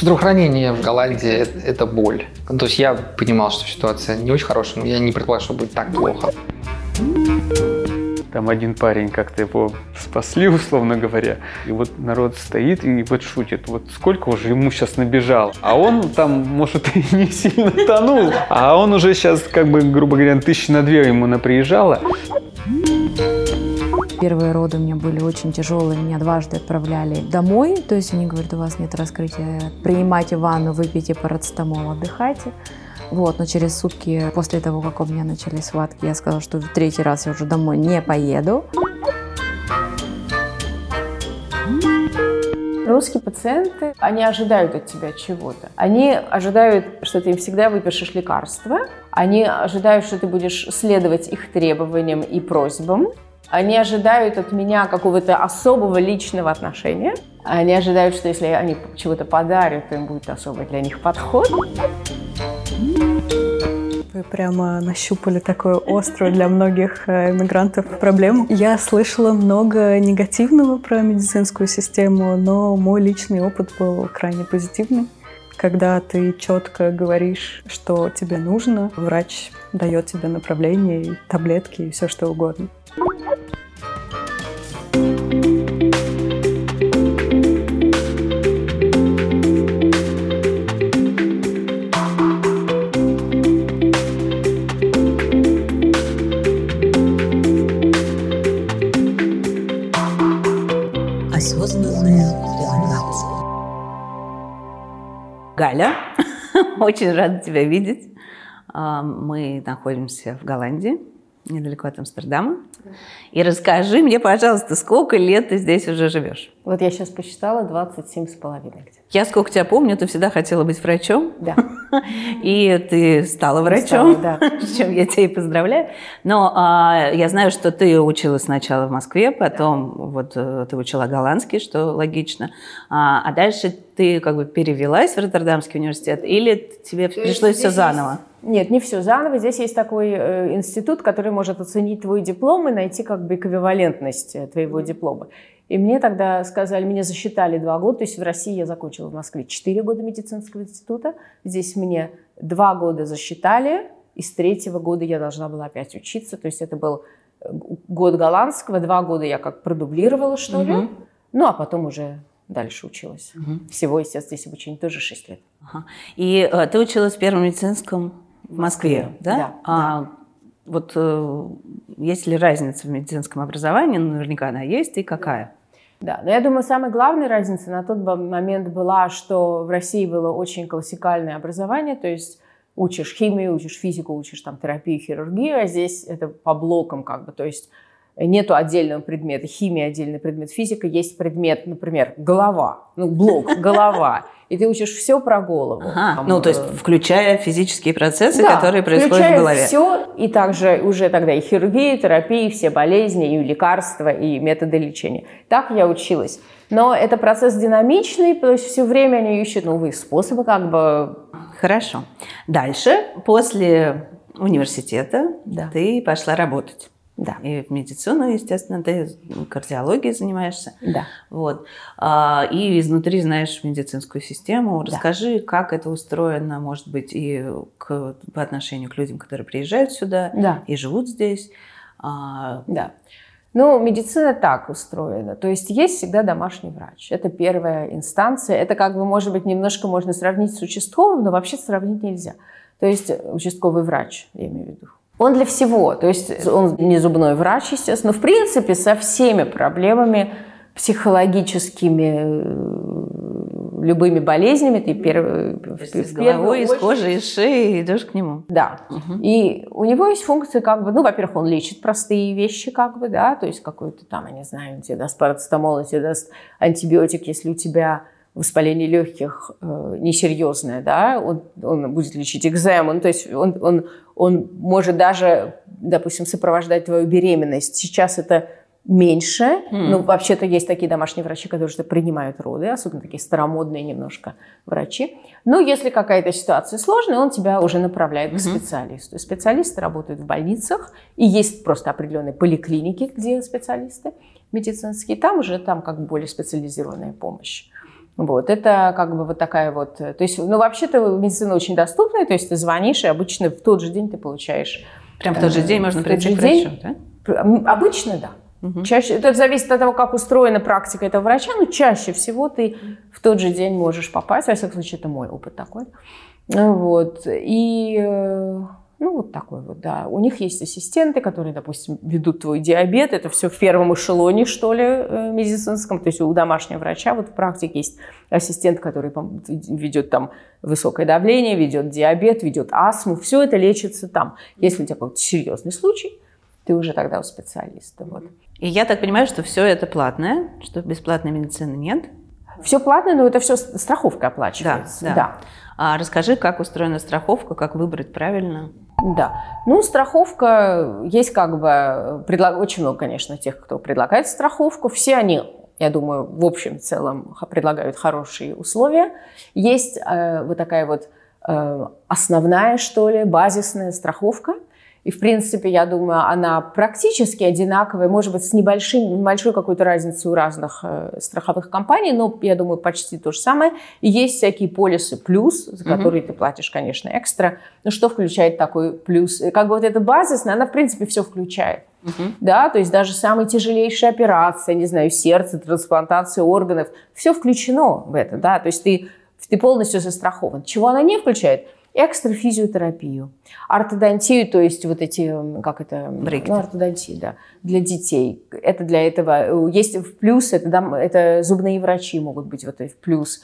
Здравоохранение в Голландии это, это боль. Ну, то есть я понимал, что ситуация не очень хорошая, но я не предполагал, что будет так плохо. Там один парень как-то его спасли, условно говоря. И вот народ стоит и вот шутит, вот сколько уже ему сейчас набежал. А он там, может, и не сильно тонул. А он уже сейчас, как бы, грубо говоря, тысячи на две ему наприезжало. Первые роды у меня были очень тяжелые, меня дважды отправляли домой, то есть они говорят, у вас нет раскрытия, принимайте ванну, выпейте парацетамол, отдыхайте. Вот, но через сутки после того, как у меня начались схватки, я сказала, что в третий раз я уже домой не поеду. Русские пациенты, они ожидают от тебя чего-то. Они ожидают, что ты им всегда выпишешь лекарства. Они ожидают, что ты будешь следовать их требованиям и просьбам. Они ожидают от меня какого-то особого личного отношения. Они ожидают, что если они чего-то подарят, то им будет особый для них подход. Вы прямо нащупали такую острую для многих э, иммигрантов проблему. Я слышала много негативного про медицинскую систему, но мой личный опыт был крайне позитивный. Когда ты четко говоришь, что тебе нужно, врач дает тебе направление, таблетки и все что угодно. Галя, очень рада тебя видеть. А, мы находимся в Голландии, недалеко от Амстердама. И расскажи мне, пожалуйста, сколько лет ты здесь уже живешь? Вот я сейчас посчитала 27 с половиной. Я сколько тебя помню, ты всегда хотела быть врачом. Да. И ты стала врачом, Стала, да. с чем я тебя и поздравляю. Но а, я знаю, что ты училась сначала в Москве, потом вот э, ты учила голландский, что логично. А, а дальше ты как бы перевелась в Роттердамский университет или тебе пришлось все заново? есть- Нет, не все заново. Здесь есть такой э, институт, который может оценить твой диплом и найти как бы эквивалентность э, твоего диплома. И мне тогда сказали, меня засчитали два года, то есть в России я закончила в Москве четыре года медицинского института, здесь мне два года засчитали, и с третьего года я должна была опять учиться, то есть это был э, год голландского, два года я как продублировала, что ли, Мгм. ну а потом уже дальше училась. Мгм. Всего, естественно, здесь обучение тоже 6 лет. Ага. И э, ты училась в первом медицинском в Москве, да? да, А, Вот э, есть ли разница в медицинском образовании? Ну, наверняка она есть, и какая? Да, но я думаю, самая главная разница на тот момент была, что в России было очень классикальное образование, то есть учишь химию, учишь физику, учишь там терапию, хирургию, а здесь это по блокам как бы, то есть нету отдельного предмета, химия отдельный предмет, физика, есть предмет, например, голова, ну, блок, голова, и ты учишь все про голову. Ага. Там, Ну, то есть э, включая физические процессы, да, которые происходят в голове. все, и также уже тогда и хирургия, и терапия, и все болезни, и лекарства, и методы лечения. Так я училась. Но это процесс динамичный, то есть все время они ищут новые способы, как бы... Хорошо. Дальше, после университета, Да. ты пошла работать. Да, И в медицину, естественно, ты кардиологией занимаешься. да. Вот. А, И изнутри знаешь медицинскую систему. Расскажи, как это устроено, может быть, и к, по отношению к людям, которые приезжают сюда Да. и живут здесь. А, Да. Ну, медицина так устроена. То есть есть всегда домашний врач. Это первая инстанция. Это как бы, может быть, немножко можно сравнить с участковым, но вообще сравнить нельзя. То есть участковый врач, я имею в виду. Он для всего. То есть он не зубной врач, естественно. Но, в принципе, со всеми проблемами психологическими, э, любыми болезнями ты первый, то есть в- из в первую головой, из очередь- кожи, из шеи идешь к нему. да. Мгм. И у него есть функция, как бы, ну, во-первых, он лечит простые вещи, как бы, да, то есть какой-то там, я не знаю, он тебе даст парацетамол, он тебе даст антибиотик, если у тебя воспаление легких э, несерьезное, да, он, он будет лечить экзему, ну, то есть он, он, он может даже, допустим, сопровождать твою беременность. Сейчас это меньше, М. ну, вообще-то есть такие домашние врачи, которые уже принимают роды, особенно такие старомодные немножко врачи. Но если какая-то ситуация сложная, он тебя уже направляет к Мгм. специалисту. Специалисты работают в больницах, и есть просто определенные поликлиники, где специалисты медицинские, там уже там как более специализированная помощь. Вот, это как бы вот такая вот... То есть, ну, вообще-то медицина очень доступная, то есть ты звонишь, и обычно в тот же день ты получаешь... Прям в тот же день можно прийти к врачу, да? Обычно, да. Угу. Чаще, это зависит от того, как устроена практика этого врача, но чаще всего ты в тот же день можешь попасть. Во всяком случае, это мой опыт такой. Вот. И ну, вот такой вот, да. У них есть ассистенты, которые, допустим, ведут твой диабет. Это все в первом эшелоне, что ли, э, медицинском. То есть у домашнего врача вот в практике есть ассистент, который ведет там высокое давление, ведет диабет, ведет астму. Все это лечится там. Если у тебя какой-то серьезный случай, ты уже тогда у специалиста. Вот. И я так понимаю, что все это платное, что бесплатной медицины нет? Все платное, но это все страховка оплачивается. Да, да. да. А расскажи, как устроена страховка, как выбрать правильно? Да. Ну, страховка, есть как бы, предлаг... очень много, конечно, тех, кто предлагает страховку. Все они, я думаю, в общем целом предлагают хорошие условия. Есть э, вот такая вот э, основная, что ли, базисная страховка – и, в принципе, я думаю, она практически одинаковая, может быть, с небольшой, небольшой какой-то разницей у разных э, страховых компаний, но, я думаю, почти то же самое. И есть всякие полисы плюс, за которые mm-hmm. ты платишь, конечно, экстра. Но что включает такой плюс? Как бы вот эта базисная, она, в принципе, все включает. Uh-huh. Да, то есть даже самые тяжелейшие операции, не знаю, сердце, трансплантация органов, все включено в это, да, то есть ты, ты полностью застрахован. Чего она не включает? Экстрафизиотерапию, ортодонтию, то есть вот эти, как это, Брекеты. ну, ортодонтия, да, для детей. Это для этого, есть в плюс, это, да, это зубные врачи могут быть вот в плюс.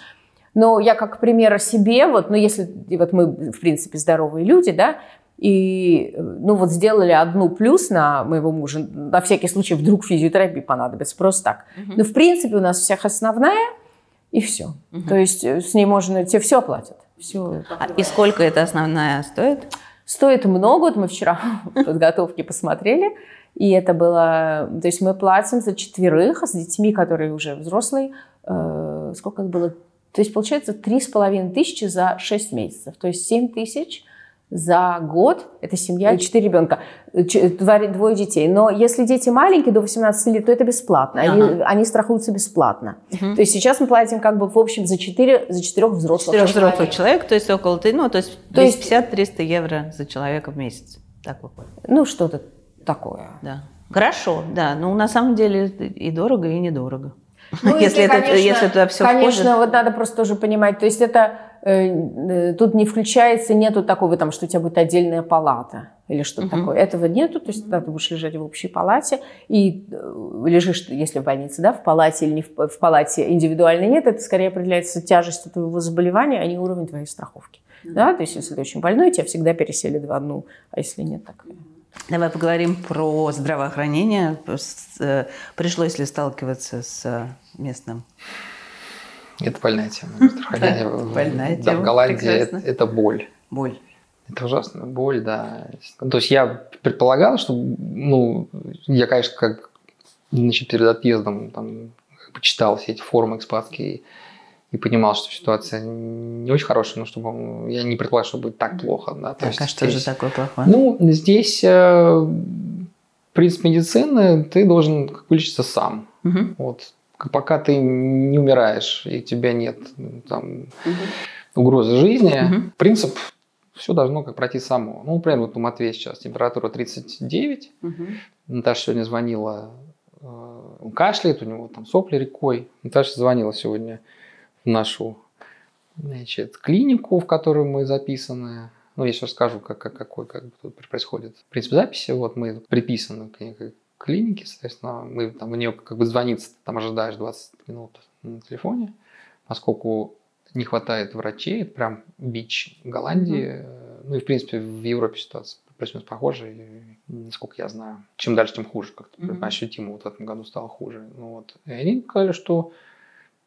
Но я как пример о себе, вот, ну, если вот мы, в принципе, здоровые люди, да, и, ну, вот сделали одну плюс на моего мужа, на всякий случай вдруг физиотерапия понадобится, просто так. Угу. Но, в принципе, у нас всех основная, и все. Угу. То есть э, с ней можно, тебе все платят. Все. А и сколько эта основная стоит? Стоит много. Вот мы вчера в подготовке посмотрели. И это было... То есть мы платим за четверых с детьми, которые уже взрослые. Э, сколько это было? То есть получается три с половиной тысячи за шесть месяцев. То есть семь тысяч за год, это семья, четыре ребенка, двое детей. Но если дети маленькие, до 18 лет, то это бесплатно. Они, ага. они страхуются бесплатно. Угу. То есть сейчас мы платим как бы в общем за, 4, за четырех взрослых Четырех взрослых человек, то есть около, ну, то есть 250-300 евро за человека в месяц. Так выходит. Ну, что-то такое. Да. Хорошо, да. Ну, на самом деле и дорого, и недорого. Ну, если, это, конечно, если туда все Конечно, входит. вот надо просто тоже понимать. То есть это Э, э, тут не включается, нету такого, там, что у тебя будет отдельная палата или что-то uh-huh. такое. Этого нету, то есть тогда ты будешь лежать в общей палате и э, лежишь, если в больнице, да, в палате или не в, в палате индивидуальной нет, это скорее определяется тяжестью твоего заболевания, а не уровень твоей страховки. Да, то есть если ты очень больной, тебя всегда переселят в одну, а если нет, так... Давай поговорим про здравоохранение. Пришлось ли сталкиваться с местным это больная тема. Больная тема. Да, в Голландии это, это боль. Боль. Это ужасно. Боль, да. То есть я предполагал, что, ну, я, конечно, как значит, перед отъездом там, почитал все эти форумы экспатские и понимал, что ситуация не очень хорошая, но чтобы я не предполагал, что будет так плохо. Да? То так, есть а что здесь, же такое плохое? Ну, здесь э, принцип медицины, ты должен вылечиться сам. Угу. Вот пока ты не умираешь и у тебя нет там, угу. угрозы жизни, угу. принцип все должно как пройти само. Ну, например, вот у Матвея сейчас температура 39. Угу. Наташа сегодня звонила, э, он кашляет, у него там сопли рекой. Наташа звонила сегодня нашу значит, клинику, в которую мы записаны. Ну, я сейчас расскажу, как, как, какой как тут происходит принцип записи. Вот мы приписаны к клинике, соответственно, мы там в нее как бы звониться, там ожидаешь 20 минут на телефоне, поскольку не хватает врачей, это прям бич Голландии, mm-hmm. ну и в принципе в Европе ситуация плюс-минус похожая, насколько я знаю. Чем дальше, тем хуже, как-то mm-hmm. ощутимо вот в этом году стало хуже. Ну, вот. И они сказали, что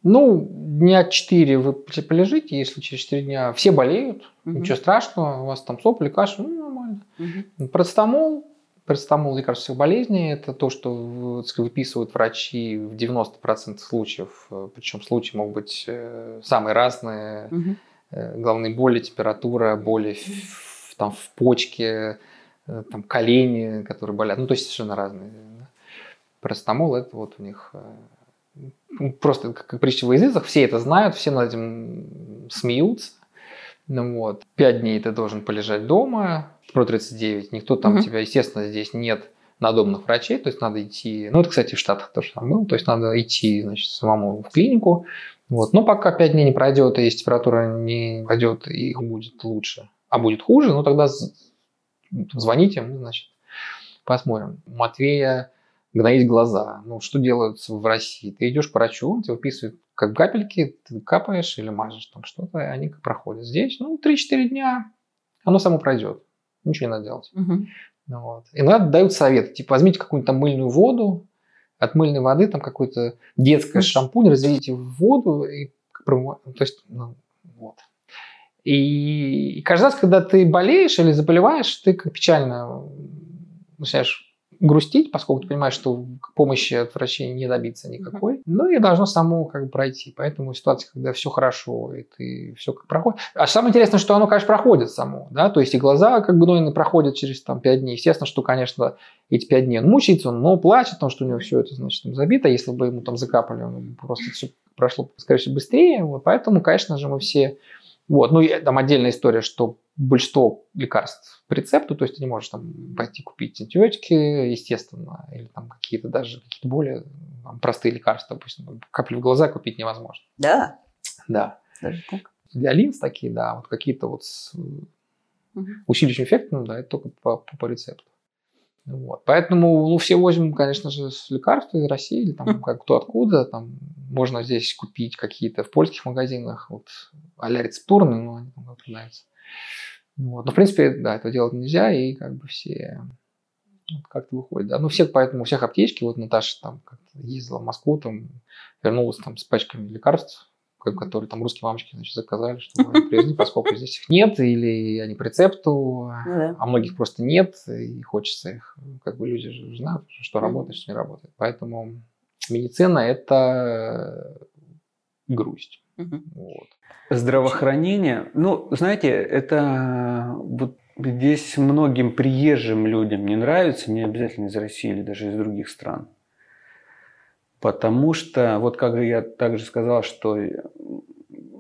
ну, дня 4 вы полежите, если через 4 дня все болеют, mm-hmm. ничего страшного, у вас там сопли, кашель, ну, нормально. Mm-hmm. Парацетамол, Парацетамол лекарств всех болезней – это то, что выписывают врачи в 90% случаев. Причем случаи могут быть э, самые разные. Угу. Головные боли, температура, боли в, там, в почке, э, там, колени, которые болят. Ну, то есть совершенно разные. Парацетамол – это вот у них просто как притча в языцах, все это знают, все над этим смеются. Ну вот. Пять дней ты должен полежать дома, про 39, никто там угу. тебя, естественно, здесь нет надобных врачей, то есть надо идти, ну это, кстати, в Штатах тоже там был, то есть надо идти, значит, самому в клинику, вот. Но пока 5 дней не пройдет, и температура не пойдет, и будет лучше, а будет хуже, ну тогда звоните, мы, значит, посмотрим. Матвея гноить глаза. Ну, что делают в России? Ты идешь к врачу, он тебе выписывает как капельки, ты капаешь или мажешь там что-то, и они проходят. Здесь, ну, 3-4 дня, оно само пройдет. Ничего не надо делать. Угу. Ну, вот. Иногда дают совет, типа, возьмите какую-нибудь там мыльную воду, от мыльной воды там какой-то детский шампунь разведите в воду и то есть, ну, вот. И, и каждый раз, когда ты болеешь или заболеваешь, ты как печально начинаешь грустить, поскольку ты понимаешь, что помощи от врачей не добиться никакой. Ну и должно само как бы пройти. Поэтому ситуация, когда все хорошо, и ты все как проходит. А самое интересное, что оно, конечно, проходит само. Да? То есть и глаза как бы Нойны проходят через там, 5 дней. Естественно, что, конечно, эти 5 дней он мучается, но плачет, потому что у него все это, значит, там забито. Если бы ему там закапали, он просто все прошло, скорее всего, быстрее. Вот. Поэтому, конечно же, мы все... Вот. Ну, и там отдельная история, что большинство лекарств по рецепту, то есть ты не можешь там пойти купить антибиотики, естественно, или там какие-то даже какие-то более там, простые лекарства, допустим, капли в глаза купить невозможно. Да? Да. Даже так? Для линз такие, да, вот какие-то вот с угу. усиливающим эффектом, да, это только по, по, по рецепту. Вот. Поэтому ну, все возьмем, конечно же, лекарства из России или там как кто откуда. Там можно здесь купить какие-то в польских магазинах, вот а-ля рецептурные, но они там продаются. Вот. Но, в принципе, да, это делать нельзя, и как бы все вот как-то выходит. Да. Ну, всех, поэтому у всех аптечки, вот Наташа там ездила в Москву, там вернулась там с пачками лекарств, которые там русские мамочки значит, заказали, чтобы они привезли, поскольку здесь их нет, или они по рецепту, ну а многих просто нет, и хочется их, как бы люди же знают, что работает, что не работает. Поэтому медицина – это грусть. Вот. Здравоохранение, ну, знаете, это вот здесь многим приезжим людям не нравится, не обязательно из России или даже из других стран. Потому что, вот как я также сказал, что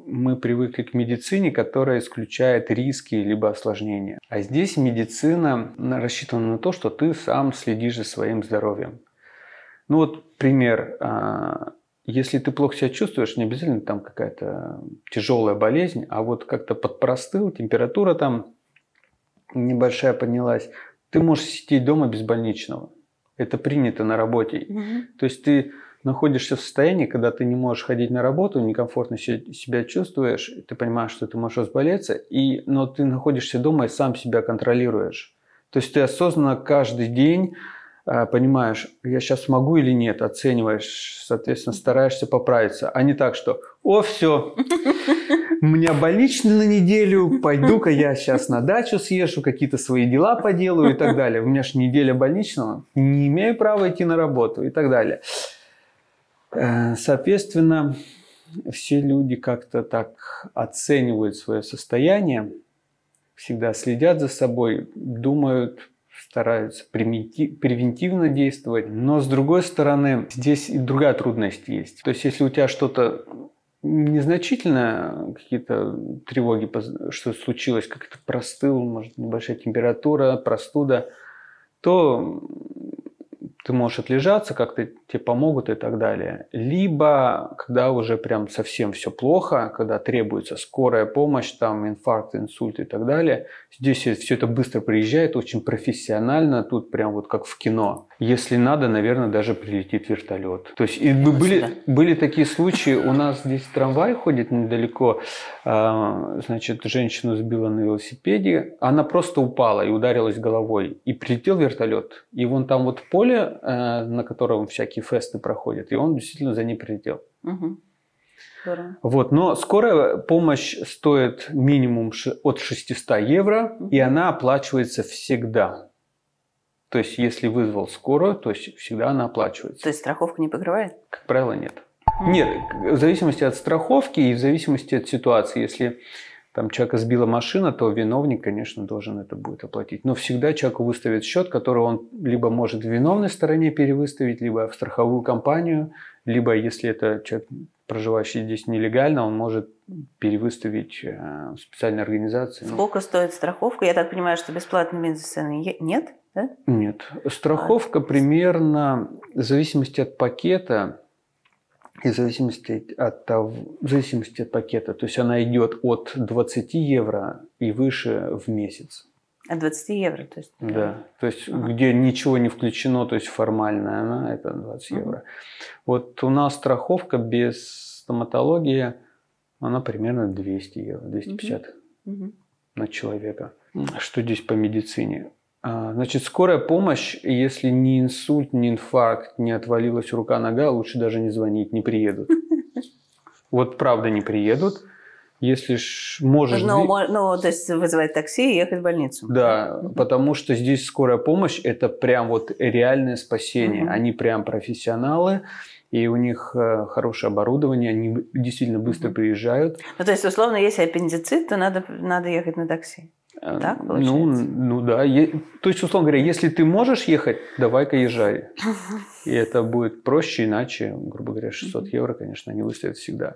мы привыкли к медицине, которая исключает риски либо осложнения. А здесь медицина рассчитана на то, что ты сам следишь за своим здоровьем. Ну вот пример. Если ты плохо себя чувствуешь, не обязательно там какая-то тяжелая болезнь, а вот как-то подпростыл, температура там небольшая поднялась, ты можешь сидеть дома без больничного. Это принято на работе. Угу. То есть ты находишься в состоянии, когда ты не можешь ходить на работу, некомфортно себя чувствуешь, ты понимаешь, что ты можешь разболеться, и, но ты находишься дома и сам себя контролируешь. То есть ты осознанно каждый день понимаешь, я сейчас могу или нет, оцениваешь, соответственно, стараешься поправиться, а не так, что «О, все, у меня больничный на неделю, пойду-ка я сейчас на дачу съезжу, какие-то свои дела поделаю и так далее. У меня же неделя больничного, не имею права идти на работу и так далее». Э, соответственно, все люди как-то так оценивают свое состояние, всегда следят за собой, думают, стараются превентивно действовать. Но с другой стороны, здесь и другая трудность есть. То есть, если у тебя что-то незначительно, какие-то тревоги, что случилось, как-то простыл, может, небольшая температура, простуда, то ты можешь отлежаться, как-то тебе помогут и так далее. Либо, когда уже прям совсем все плохо, когда требуется скорая помощь, там инфаркт, инсульт и так далее, здесь все это быстро приезжает, очень профессионально, тут прям вот как в кино. Если надо, наверное, даже прилетит вертолет. То есть и были, были такие случаи, у нас здесь трамвай ходит недалеко, а, значит, женщину сбила на велосипеде, она просто упала и ударилась головой, и прилетел вертолет, и вон там вот поле Э, на котором всякие фесты проходят, и он действительно за ней прилетел. Угу. Вот, но скорая помощь стоит минимум от 600 евро, угу. и она оплачивается всегда. То есть, если вызвал скорую, то есть всегда она оплачивается. То есть страховка не покрывает? Как правило, нет. Нет, в зависимости от страховки и в зависимости от ситуации. Если там человека сбила машина, то виновник, конечно, должен это будет оплатить. Но всегда человеку выставят счет, который он либо может в виновной стороне перевыставить, либо в страховую компанию, либо если это человек, проживающий здесь нелегально, он может перевыставить э, специальной организации. Ну. Сколько стоит страховка? Я так понимаю, что бесплатной медицины нет? Да? Нет. Страховка а... примерно в зависимости от пакета и в зависимости от, того, в зависимости от пакета. То есть она идет от 20 евро и выше в месяц. От 20 евро, то есть? Да, то есть ага. где ничего не включено, то есть формальная она, это 20 ага. евро. Вот у нас страховка без стоматологии, она примерно 200 евро, 250 угу. на человека. Что здесь по медицине? А, значит, скорая помощь, если ни инсульт, ни инфаркт, не отвалилась рука-нога, лучше даже не звонить, не приедут. Вот правда не приедут. Если ж можешь... Ну, ну, то есть вызывать такси и ехать в больницу. Да, потому что здесь скорая помощь – это прям вот реальное спасение. Угу. Они прям профессионалы, и у них э, хорошее оборудование, они действительно быстро угу. приезжают. Ну, то есть, условно, если аппендицит, то надо, надо ехать на такси. Э, так получается? Ну, ну да. То есть, условно говоря, если ты можешь ехать, давай-ка езжай. И это будет проще, иначе, грубо говоря, 600 евро, конечно, они выставят всегда.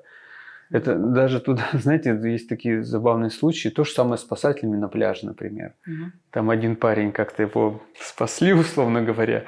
Это даже туда, знаете, есть такие забавные случаи. То же самое с спасателями на пляже, например. Угу. Там один парень как-то его спасли, условно говоря.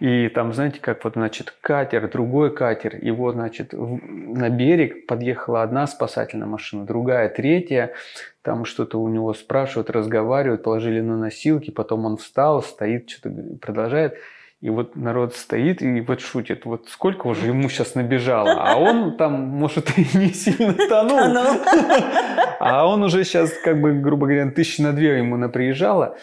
И там, знаете, как вот, значит, катер, другой катер. Его, значит, на берег подъехала одна спасательная машина, другая, третья. Там что-то у него спрашивают, разговаривают, положили на носилки. Потом он встал, стоит, что-то продолжает. И вот народ стоит и вот шутит, вот сколько уже ему сейчас набежало, а он там, может, и не сильно тонул, а он уже сейчас, как бы, грубо говоря, тысячи на две ему наприезжало.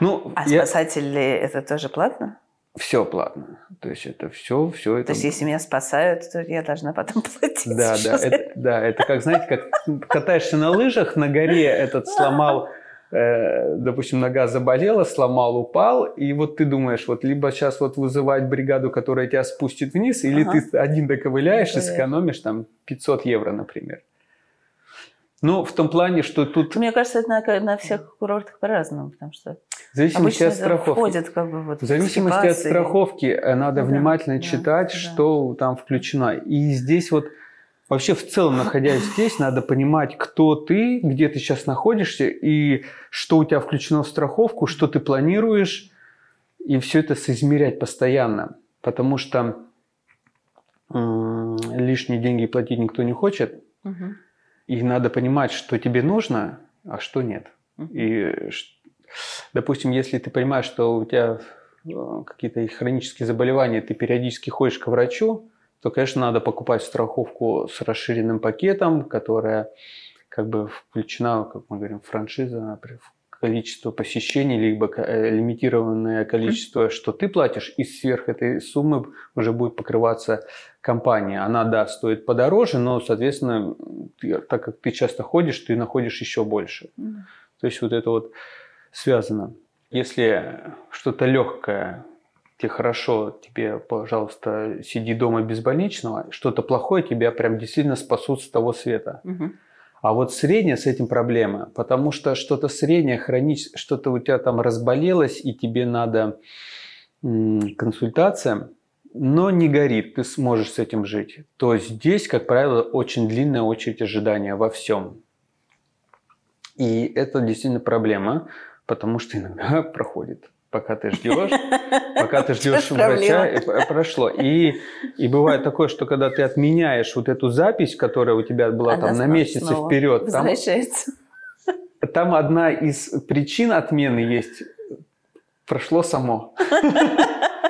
Ну, а я... спасатели это тоже платно? Все платно. То есть это все, все это. То есть если меня спасают, то я должна потом платить. Да, да, это, да, это как знаете, как катаешься на лыжах на горе, этот сломал Э, допустим, нога заболела, сломал, упал, и вот ты думаешь, вот либо сейчас вот вызывать бригаду, которая тебя спустит вниз, или ага. ты один доковыляешь и сэкономишь там 500 евро, например. Ну, в том плане, что тут... Мне кажется, это на, на всех курортах по-разному, потому что в зависимости от страховки. Входит, как бы, вот, в зависимости от страховки э, надо ну, внимательно да, читать, да, что да. там включено. И здесь вот Вообще, в целом, находясь здесь, надо понимать, кто ты, где ты сейчас находишься, и что у тебя включено в страховку, что ты планируешь, и все это соизмерять постоянно. Потому что лишние деньги платить никто не хочет. Угу. И надо понимать, что тебе нужно, а что нет. И, допустим, если ты понимаешь, что у тебя э, какие-то хронические заболевания, ты периодически ходишь к врачу, то, конечно, надо покупать страховку с расширенным пакетом, которая как бы включена, как мы говорим, франшиза, например, количество посещений, либо э, лимитированное количество, что ты платишь, и сверх этой суммы уже будет покрываться компания. Она, да, стоит подороже, но, соответственно, ты, так как ты часто ходишь, ты находишь еще больше. Mm. То есть вот это вот связано. Если что-то легкое, тебе хорошо, тебе, пожалуйста, сиди дома без больничного, что-то плохое тебя прям действительно спасут с того света. Угу. А вот среднее с этим проблема, потому что что-то среднее, хроническое, что-то у тебя там разболелось, и тебе надо консультация, но не горит, ты сможешь с этим жить. То здесь, как правило, очень длинная очередь ожидания во всем. И это действительно проблема, потому что иногда проходит пока ты ждешь, пока ты ждешь врача, прошло. И, и бывает такое, что когда ты отменяешь вот эту запись, которая у тебя была Она там на месяц вперед, там, там одна из причин отмены есть прошло само.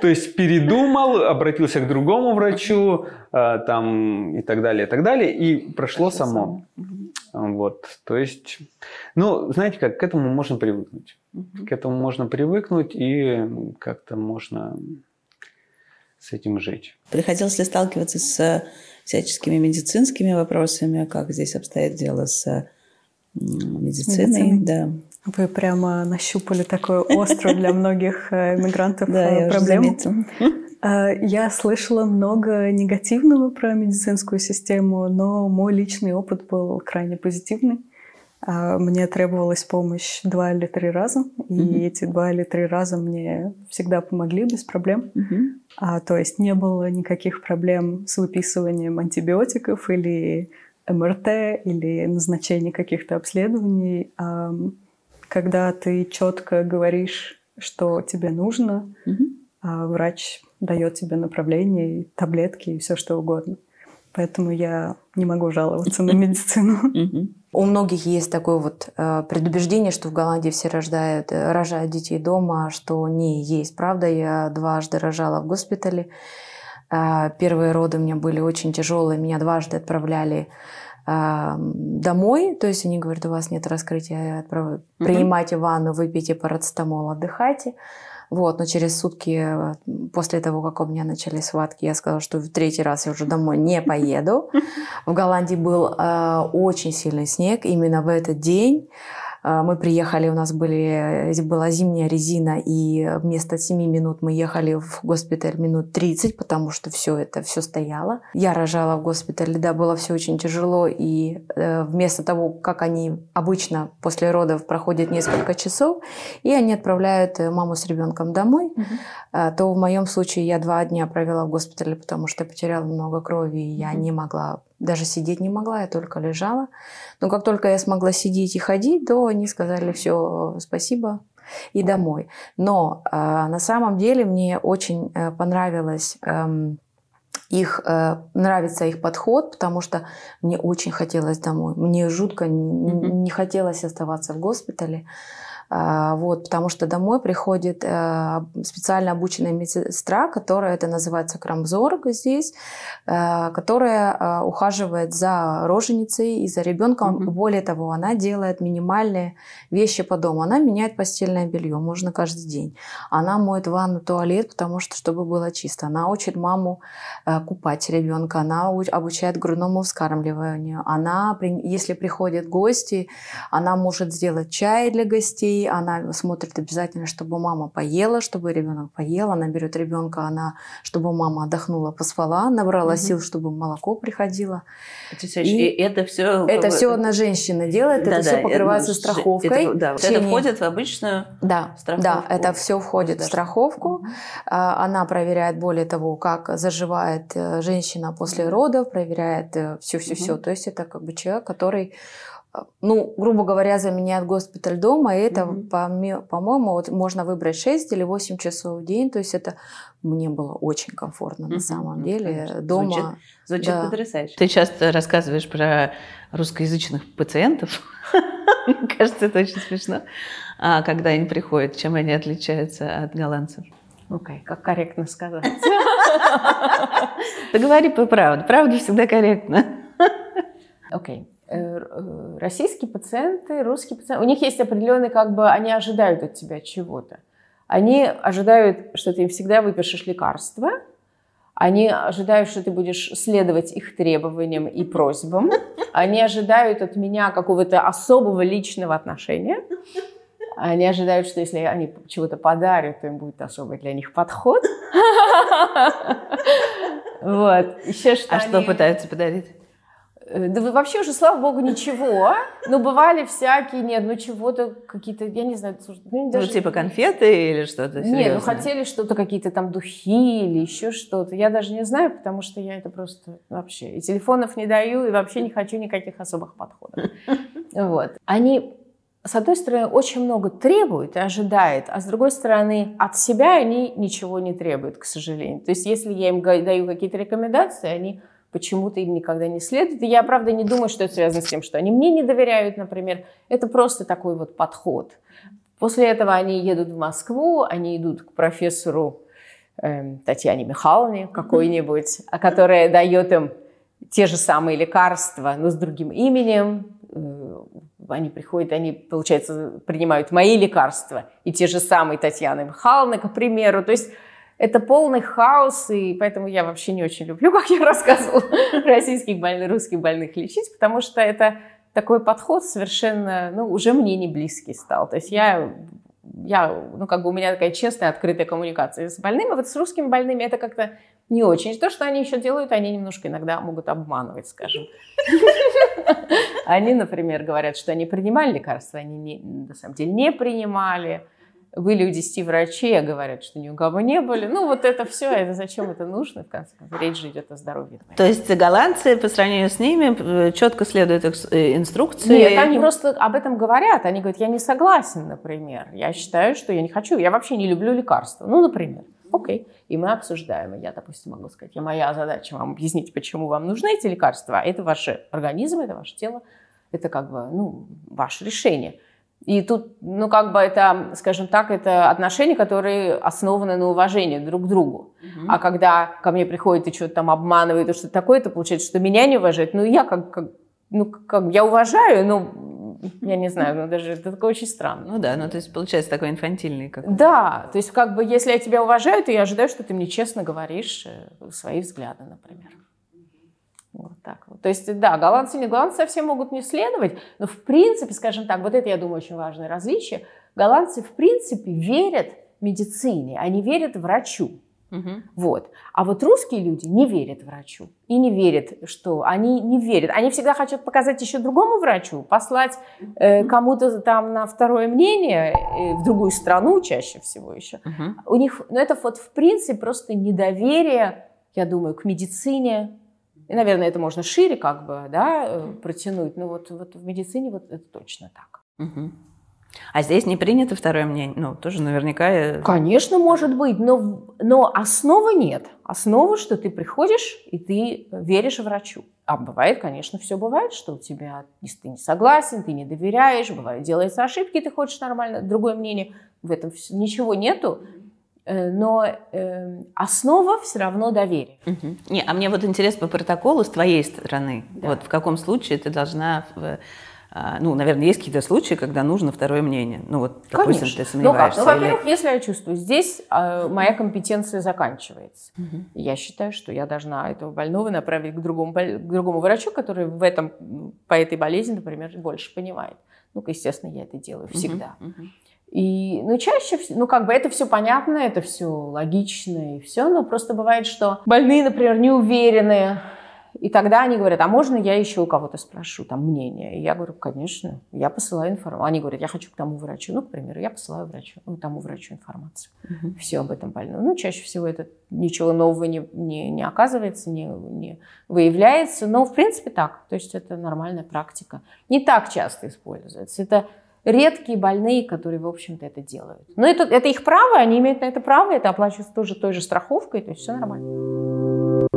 То есть передумал, обратился к другому врачу, а, там и так далее, и так далее, и прошло само. Вот, то есть, ну, знаете как, к этому можно привыкнуть. К этому можно привыкнуть и как-то можно с этим жить. Приходилось ли сталкиваться с всяческими медицинскими вопросами, как здесь обстоит дело с медициной? медициной. Да. Вы прямо нащупали такую острую для многих э, иммигрантов э, проблему. Э, я слышала много негативного про медицинскую систему, но мой личный опыт был крайне позитивный. А мне требовалась помощь два или три раза, и mm-hmm. эти два или три раза мне всегда помогли без проблем. Mm-hmm. А, то есть не было никаких проблем с выписыванием антибиотиков или МРТ или назначение каких-то обследований. А, когда ты четко говоришь, что тебе нужно, mm-hmm. а врач дает тебе направление, таблетки и все что угодно. Поэтому я не могу жаловаться на медицину. У многих есть такое вот э, предубеждение, что в Голландии все рождают, э, рожают детей дома, что не есть. Правда, я дважды рожала в госпитале. Э, первые роды у меня были очень тяжелые, меня дважды отправляли домой, то есть они говорят, у вас нет раскрытия, отправ... принимайте ванну, выпейте парацетамол, отдыхайте. Вот, но через сутки после того, как у меня начались схватки, я сказала, что в третий раз я уже домой не поеду. В Голландии был э, очень сильный снег именно в этот день. А, мы приехали, у нас были, была зимняя резина, и вместо 7 минут мы ехали в госпиталь минут 30, потому что все это, все стояло. Я рожала в госпитале, да, было все очень тяжело, и э, вместо того, как они обычно после родов проходят несколько часов, и они отправляют э, маму с ребенком домой, mm-hmm. то в моем случае я два дня провела в госпитале, потому что потеряла много крови, и я не могла даже сидеть не могла, я только лежала. Но как только я смогла сидеть и ходить, то они сказали все, спасибо, и домой. Но э, на самом деле мне очень э, понравилось э, их э, нравится их подход, потому что мне очень хотелось домой. Мне жутко mm-hmm. не, не хотелось оставаться в госпитале. А, вот, потому что домой приходит э, специально обученная медсестра, которая, это называется крамзорг здесь, э, которая э, ухаживает за роженицей и за ребенком. Mm-hmm. Более того, она делает минимальные вещи по дому. Она меняет постельное белье, можно каждый день. Она моет ванну, туалет, потому что, чтобы было чисто. Она учит маму купать ребенка, она обучает грудному вскармливанию. Она, если приходят гости, она может сделать чай для гостей, она смотрит обязательно, чтобы мама поела, чтобы ребенок поел. Она берет ребенка, она, чтобы мама отдохнула, поспала, набрала угу. сил, чтобы молоко приходило. И, и это все... Это все одна женщина делает, да, это да, все покрывается это, страховкой. Это, да, течение... это входит в обычную да, страховку. Да, это все входит в страховку. Угу. Она проверяет, более того, как заживает э, женщина после родов, проверяет все-все-все. Угу. То есть это как бы человек, который ну, грубо говоря, заменяет госпиталь дома, и это, mm-hmm. по- по-моему, вот можно выбрать 6 или 8 часов в день, то есть это мне было очень комфортно mm-hmm. на самом деле. Конечно. Дома... Звучит, звучит да. потрясающе. Ты часто рассказываешь про русскоязычных пациентов. Кажется, это очень смешно. А когда они приходят, чем они отличаются от голландцев? Окей, okay, как корректно сказать. Да говори по правде. Правда всегда корректно. Окей. Э, российские пациенты, русские пациенты, у них есть определенный, как бы, они ожидают от тебя чего-то. Они ожидают, что ты им всегда выпишешь лекарства, они ожидают, что ты будешь следовать их требованиям и просьбам. Они ожидают от меня какого-то особого личного отношения. Они ожидают, что если они чего-то подарят, то им будет особый для них подход. Вот. Еще что а что пытаются подарить? Э, да вы вообще уже, слава богу, ничего. Ну, бывали всякие, нет, ну чего-то, какие-то, я не знаю. Ну, ну даже... типа конфеты или что-то Нет, ну хотели что-то, какие-то там духи или еще что-то. Я даже не знаю, потому что я это просто вообще... И телефонов не даю, и вообще не хочу никаких особых подходов. Вот. Они с одной стороны, очень много требуют и ожидают, а с другой стороны, от себя они ничего не требуют, к сожалению. То есть, если я им даю какие-то рекомендации, они почему-то им никогда не следует. И я, правда, не думаю, что это связано с тем, что они мне не доверяют, например. Это просто такой вот подход. После этого они едут в Москву, они идут к профессору э, Татьяне Михайловне какой-нибудь, а которая дает им те же самые лекарства, но с другим именем. Э, они приходят, они, получается, принимают мои лекарства и те же самые Татьяны Михайловны, к примеру. То есть это полный хаос, и поэтому я вообще не очень люблю, как я рассказывала, российских больных, русских больных лечить, потому что это такой подход совершенно, ну, уже мне не близкий стал. То есть я, я, ну, как бы у меня такая честная, открытая коммуникация с больными, а вот с русскими больными это как-то не очень. То, что они еще делают, они немножко иногда могут обманывать, скажем. Они, например, говорят, что они принимали лекарства, они на самом деле не принимали. Были у 10 врачей, а говорят, что ни у кого не были. Ну, вот это все, это зачем это нужно, в конце концов. Речь же идет о здоровье. То есть голландцы по сравнению с ними э, четко следуют э, инструкции? Нет, они просто об этом говорят. Они говорят, я не согласен, например. Я считаю, что я не хочу. Я вообще не люблю лекарства. Ну, например. Окей. И мы обсуждаем. И я, допустим, могу сказать, я, моя задача вам объяснить, почему вам нужны эти лекарства. Это ваш организм, это ваше тело. Это как бы, ну, ваше решение. И тут, ну, как бы это, скажем так, это отношения, которые основаны на уважении друг к другу. Mm-hmm. А когда ко мне приходит и что-то там обманывает, и что-то такое, это получается, что меня не уважает. Ну, я как, как ну, как, я уважаю, но я не знаю, ну даже это такое очень странно. Ну да, ну то есть получается такой инфантильный. Как... Да, то есть как бы если я тебя уважаю, то я ожидаю, что ты мне честно говоришь э, свои взгляды, например. Вот так вот. То есть, да, голландцы не голландцы совсем могут не следовать, но в принципе, скажем так, вот это, я думаю, очень важное различие. Голландцы в принципе верят медицине, они верят врачу. Угу. Вот. А вот русские люди не верят врачу. И не верят, что они не верят. Они всегда хотят показать еще другому врачу, послать э, кому-то там на второе мнение э, в другую страну чаще всего еще. Угу. У них, ну это вот в принципе просто недоверие, я думаю, к медицине, и, наверное, это можно шире как бы, да, э, протянуть. Но вот, вот в медицине вот это точно так. Угу. А здесь не принято второе мнение? Ну, тоже наверняка... Конечно, может быть, но, но основы нет. Основа, что ты приходишь и ты веришь врачу. А бывает, конечно, все бывает, что у тебя, если ты не согласен, ты не доверяешь, бывает, делаются ошибки, ты хочешь нормально, другое мнение, в этом ничего нету. Э, но э, основа все равно доверие. Угу. Не, а мне вот интересно по протоколу с твоей стороны. Да. Вот в каком случае ты должна... А, ну, наверное, есть какие-то случаи, когда нужно второе мнение. Ну, вот, допустим, Конечно. ты сомневаешься. Ну, как? ну во-первых, или... если я чувствую, здесь э, моя компетенция заканчивается. Угу. Я считаю, что я должна этого больного направить к другому, к другому врачу, который в этом, по этой болезни, например, больше понимает. Ну, естественно, я это делаю всегда. Угу. Угу. И, ну, чаще, ну, как бы это все понятно, это все логично и все, но просто бывает, что больные, например, не уверены, и тогда они говорят, а можно я еще у кого-то спрошу там мнение? И я говорю, конечно, я посылаю информацию. Они говорят, я хочу к тому врачу, ну, к примеру, я посылаю врачу, ну, тому врачу информацию. Угу. Все об этом больном. Ну, чаще всего это ничего нового не, не, не оказывается, не, не выявляется, но в принципе так. То есть это нормальная практика. Не так часто используется. Это редкие больные, которые, в общем-то, это делают. Но это, это их право, они имеют на это право, это оплачивается тоже той же страховкой, то есть все нормально.